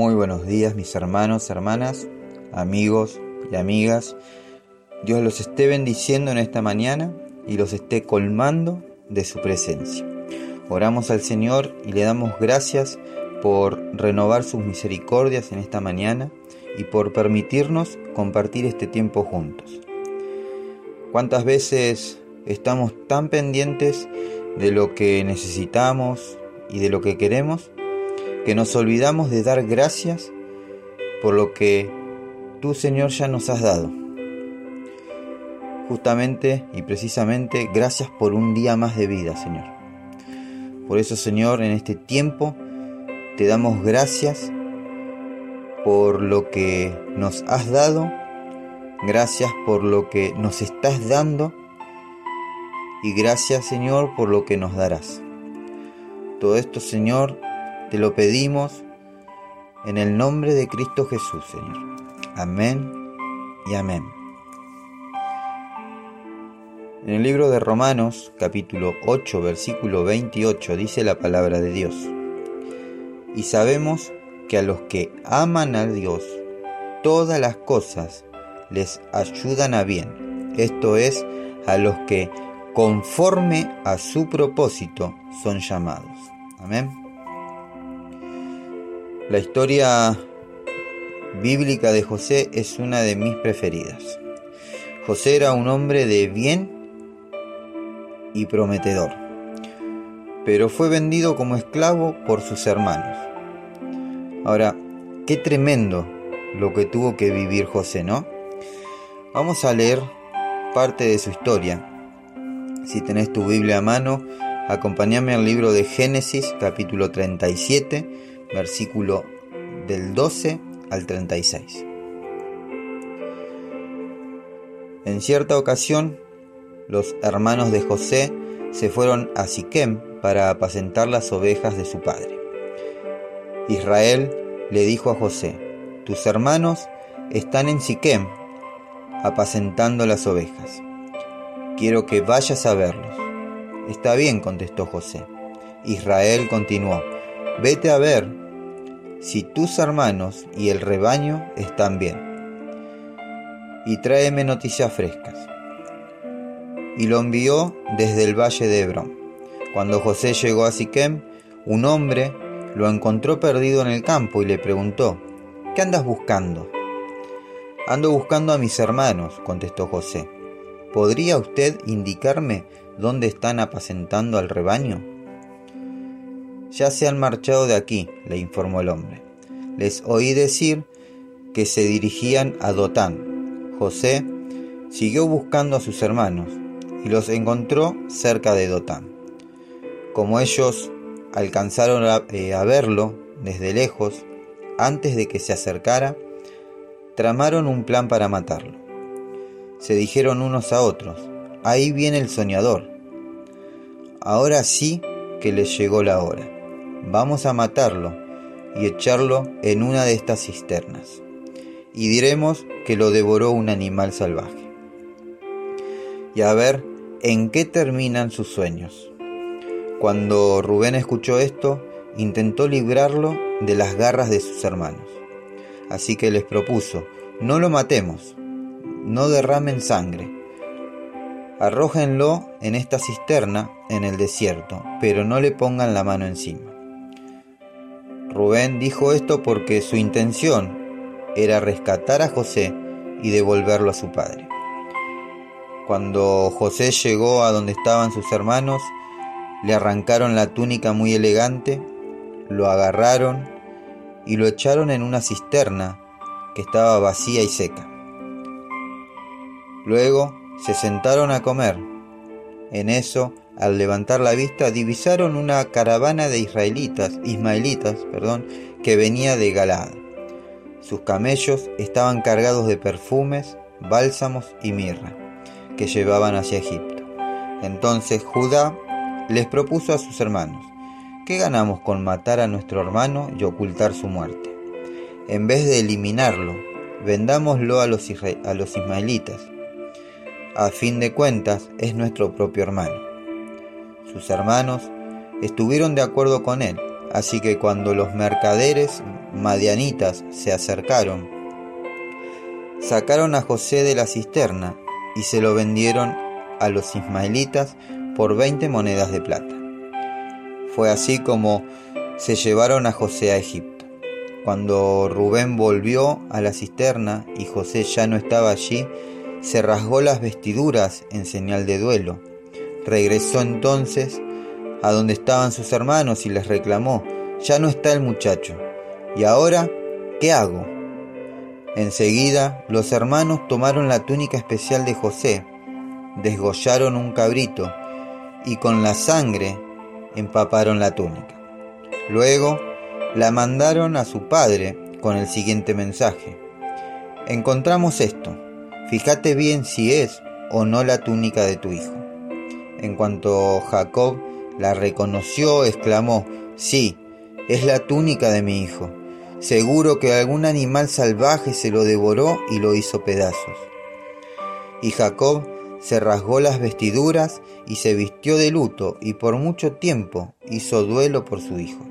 Muy buenos días mis hermanos, hermanas, amigos y amigas. Dios los esté bendiciendo en esta mañana y los esté colmando de su presencia. Oramos al Señor y le damos gracias por renovar sus misericordias en esta mañana y por permitirnos compartir este tiempo juntos. ¿Cuántas veces estamos tan pendientes de lo que necesitamos y de lo que queremos que nos olvidamos de dar gracias por lo que tú Señor ya nos has dado? Justamente y precisamente gracias por un día más de vida, Señor. Por eso, Señor, en este tiempo te damos gracias por lo que nos has dado, gracias por lo que nos estás dando y gracias Señor por lo que nos darás. Todo esto Señor te lo pedimos en el nombre de Cristo Jesús Señor. Amén y amén. En el libro de Romanos capítulo 8 versículo 28 dice la palabra de Dios. Y sabemos que a los que aman a Dios, todas las cosas les ayudan a bien. Esto es, a los que conforme a su propósito son llamados. Amén. La historia bíblica de José es una de mis preferidas. José era un hombre de bien y prometedor, pero fue vendido como esclavo por sus hermanos. Ahora, qué tremendo lo que tuvo que vivir José, ¿no? Vamos a leer parte de su historia. Si tenés tu Biblia a mano, acompáñame al libro de Génesis, capítulo 37, versículo del 12 al 36. En cierta ocasión, los hermanos de José se fueron a Siquem para apacentar las ovejas de su padre. Israel le dijo a José, tus hermanos están en Siquem apacentando las ovejas. Quiero que vayas a verlos. Está bien, contestó José. Israel continuó, vete a ver si tus hermanos y el rebaño están bien. Y tráeme noticias frescas. Y lo envió desde el valle de Hebrón. Cuando José llegó a Siquem, un hombre lo encontró perdido en el campo y le preguntó, ¿qué andas buscando? Ando buscando a mis hermanos, contestó José. ¿Podría usted indicarme dónde están apacentando al rebaño? Ya se han marchado de aquí, le informó el hombre. Les oí decir que se dirigían a Dotán. José siguió buscando a sus hermanos y los encontró cerca de Dotán. Como ellos alcanzaron eh, a, verlo desde lejos, antes de que se acercara, tramaron un plan para matarlo. Se dijeron unos a otros, ahí viene el soñador. Ahora sí que le llegó la hora. Vamos a matarlo y echarlo en una de estas cisternas. Y diremos que lo devoró un animal salvaje. Y a ver en qué terminan sus sueños. Cuando Rubén escuchó esto, intentó librarlo de las garras de sus hermanos. Así que les propuso, no lo matemos, no derramen sangre, arrójenlo en esta cisterna en el desierto, pero no le pongan la mano encima. Rubén dijo esto porque su intención era rescatar a José y devolverlo a su padre. Cuando José llegó a donde estaban sus hermanos, le arrancaron la túnica muy elegante, lo agarraron y lo echaron en una cisterna que estaba vacía y seca. Luego se sentaron a comer. En eso, al levantar la vista, divisaron una caravana de israelitas, ismaelitas, perdón, que venía de Galaad. Sus camellos estaban cargados de perfumes, bálsamos y mirra, que llevaban hacia Egipto. Entonces Judá les propuso a sus hermanos, ¿qué ganamos con matar a nuestro hermano y ocultar su muerte? En vez de eliminarlo, vendámoslo a los, a los ismaelitas. A fin de cuentas, es nuestro propio hermano. Sus hermanos estuvieron de acuerdo con él Así que cuando los mercaderes madianitas se acercaron, sacaron a José de la cisterna y se lo vendieron a los ismaelitas por 20 monedas de plata. Fue así como se llevaron a José a Egipto. Cuando Rubén volvió a la cisterna y José ya no estaba allí, se rasgó las vestiduras en señal de duelo. Regresó entonces a donde estaban sus hermanos y les reclamó, ya no está el muchacho. ¿Y ahora qué hago? Enseguida los hermanos tomaron la túnica especial de José, desgollaron un cabrito y con la sangre empaparon la túnica. Luego la mandaron a su padre con el siguiente mensaje. Encontramos esto, fíjate bien si es o no la túnica de tu hijo. En cuanto Jacob la reconoció, exclamó, sí, es la túnica de mi hijo. Seguro que algún animal salvaje se lo devoró y lo hizo pedazos. Y Jacob se rasgó las vestiduras y se vistió de luto y por mucho tiempo hizo duelo por su hijo.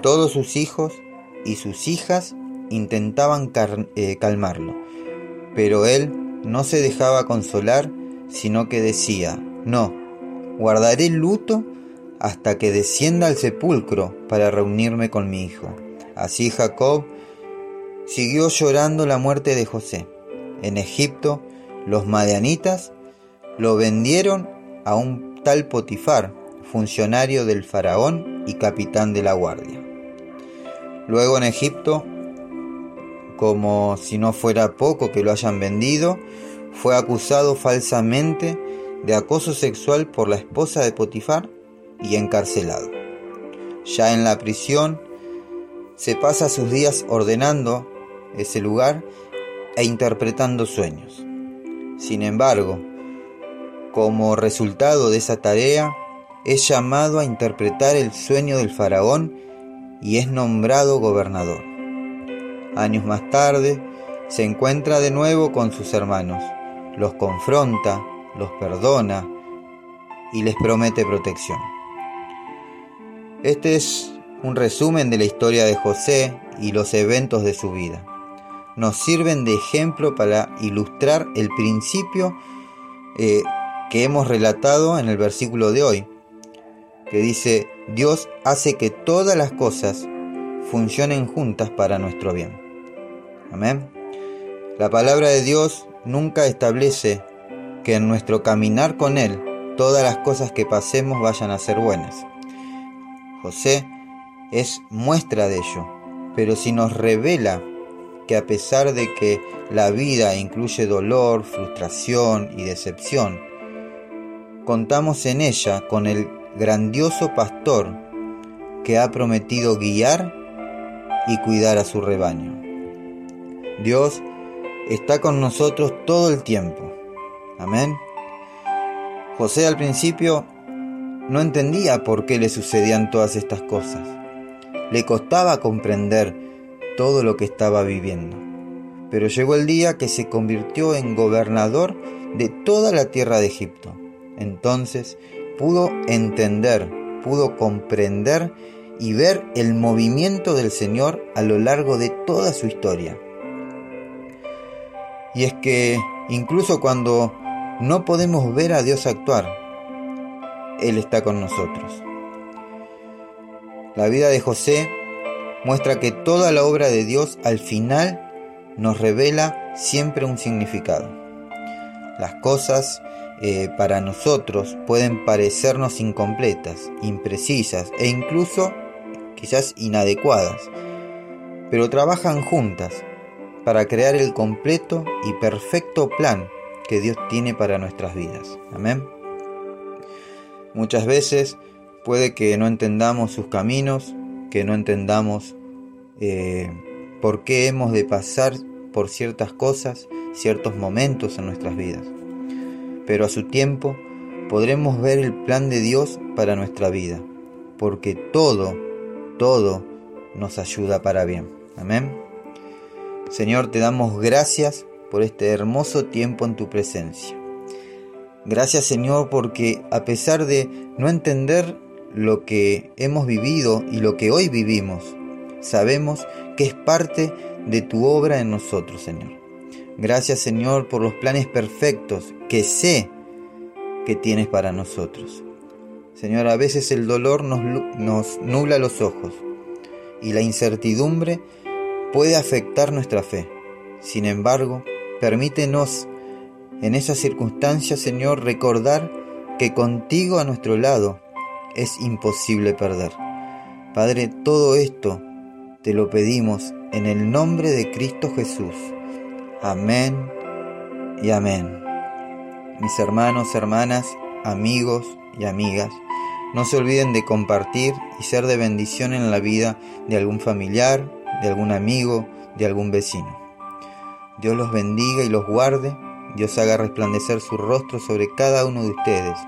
Todos sus hijos y sus hijas intentaban eh, calmarlo, pero él no se dejaba consolar, sino que decía, no, guardaré luto hasta que descienda al sepulcro para reunirme con mi hijo. Así Jacob siguió llorando la muerte de José. En Egipto, los madianitas lo vendieron a un tal Potifar, funcionario del faraón y capitán de la guardia. Luego en Egipto, como si no fuera poco que lo hayan vendido, fue acusado falsamente de acoso sexual por la esposa de Potifar y encarcelado. Ya en la prisión, se pasa sus días ordenando ese lugar e interpretando sueños. Sin embargo, como resultado de esa tarea, es llamado a interpretar el sueño del faraón y es nombrado gobernador. Años más tarde, se encuentra de nuevo con sus hermanos, los confronta, los perdona y les promete protección. Este es un resumen de la historia de José y los eventos de su vida. Nos sirven de ejemplo para ilustrar el principio eh, que hemos relatado en el versículo de hoy, que dice, Dios hace que todas las cosas funcionen juntas para nuestro bien. Amén. La palabra de Dios nunca establece que en nuestro caminar con Él todas las cosas que pasemos vayan a ser buenas. José es muestra de ello, pero si nos revela que a pesar de que la vida incluye dolor, frustración y decepción, contamos en ella con el grandioso pastor que ha prometido guiar y cuidar a su rebaño. Dios está con nosotros todo el tiempo. Amén. José al principio no entendía por qué le sucedían todas estas cosas. Le costaba comprender todo lo que estaba viviendo. Pero llegó el día que se convirtió en gobernador de toda la tierra de Egipto. Entonces pudo entender, pudo comprender y ver el movimiento del Señor a lo largo de toda su historia. Y es que incluso cuando no podemos ver a Dios actuar, él está con nosotros. La vida de José muestra que toda la obra de Dios al final nos revela siempre un significado. Las cosas eh, para nosotros pueden parecernos incompletas, imprecisas e incluso quizás inadecuadas, pero trabajan juntas para crear el completo y perfecto plan que Dios tiene para nuestras vidas. Amén. Muchas veces puede que no entendamos sus caminos, que no entendamos eh, por qué hemos de pasar por ciertas cosas, ciertos momentos en nuestras vidas. Pero a su tiempo podremos ver el plan de Dios para nuestra vida, porque todo, todo nos ayuda para bien. Amén. Señor, te damos gracias por este hermoso tiempo en tu presencia. Gracias Señor porque a pesar de no entender lo que hemos vivido y lo que hoy vivimos, sabemos que es parte de tu obra en nosotros, Señor. Gracias, Señor, por los planes perfectos que sé que tienes para nosotros. Señor, a veces el dolor nos, nos nubla los ojos y la incertidumbre puede afectar nuestra fe. Sin embargo, permítenos en esas circunstancias, Señor, recordar que contigo a nuestro lado es imposible perder. Padre, todo esto te lo pedimos en el nombre de Cristo Jesús. Amén y amén. Mis hermanos, hermanas, amigos y amigas, no se olviden de compartir y ser de bendición en la vida de algún familiar, de algún amigo, de algún vecino. Dios los bendiga y los guarde, Dios haga resplandecer su rostro sobre cada uno de ustedes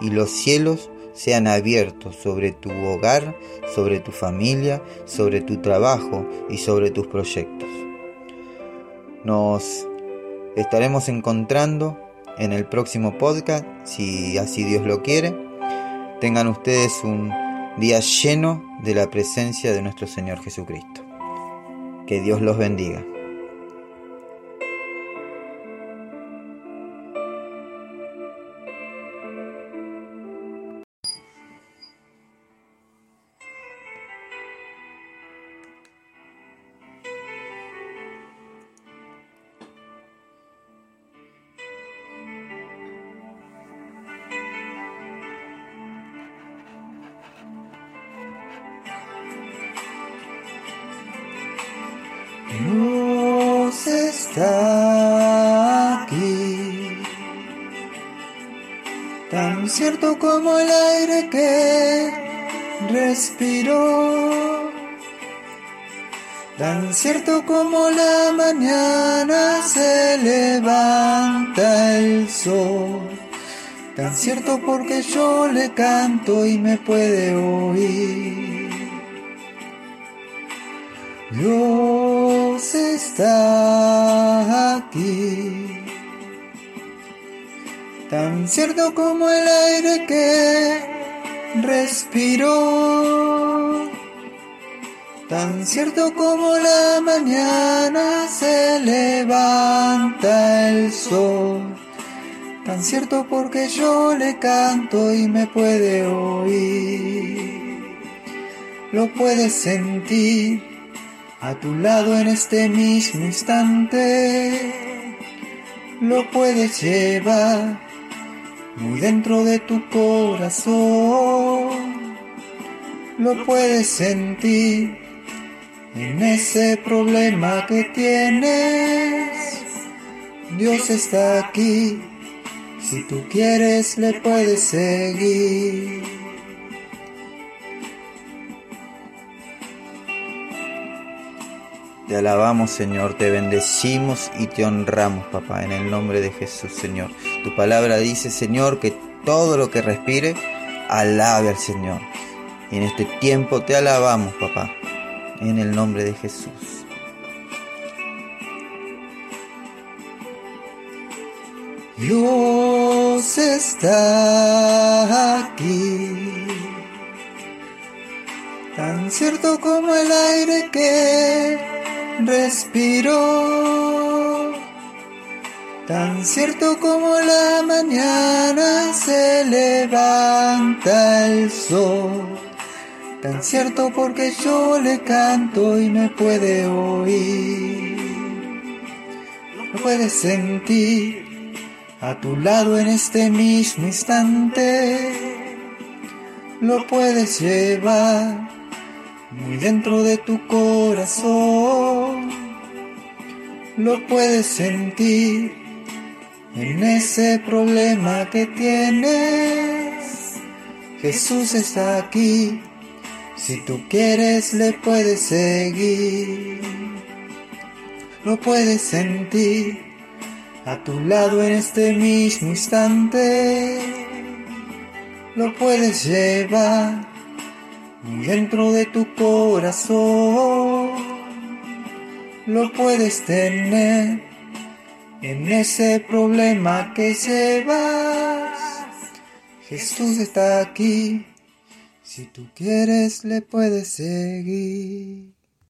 y los cielos sean abiertos sobre tu hogar, sobre tu familia, sobre tu trabajo y sobre tus proyectos. Nos estaremos encontrando en el próximo podcast, si así Dios lo quiere. Tengan ustedes un día lleno de la presencia de nuestro Señor Jesucristo. Que Dios los bendiga. Dios está aquí, tan cierto como el aire que respiro, tan cierto como la mañana se levanta el sol, tan cierto porque yo le canto y me puede oír. Dios está aquí, tan cierto como el aire que respiro, tan cierto como la mañana se levanta el sol, tan cierto porque yo le canto y me puede oír, lo puedes sentir a tu lado en este mismo instante. Lo puedes llevar muy dentro de tu corazón. Lo puedes sentir en ese problema que tienes. Dios está aquí. Si tú quieres, le puedes seguir. Te alabamos, Señor, te bendecimos y te honramos, papá, en el nombre de Jesús, Señor. Tu palabra dice, Señor, que todo lo que respire, alabe al Señor. Y en este tiempo te alabamos, papá, en el nombre de Jesús. Dios está aquí, tan cierto como el aire que respiro. Tan cierto como la mañana se levanta el sol. Tan cierto porque yo le canto y me puede oír. Lo puedes sentir a tu lado en este mismo instante. Lo puedes llevar muy dentro de tu corazón. Lo puedes sentir en ese problema que tienes. Jesús está aquí. Si tú quieres, le puedes seguir. Lo puedes sentir a tu lado en este mismo instante. Lo puedes llevar dentro de tu corazón lo puedes tener en ese problema que llevas. Jesús está aquí, Si tú quieres le puedes seguir.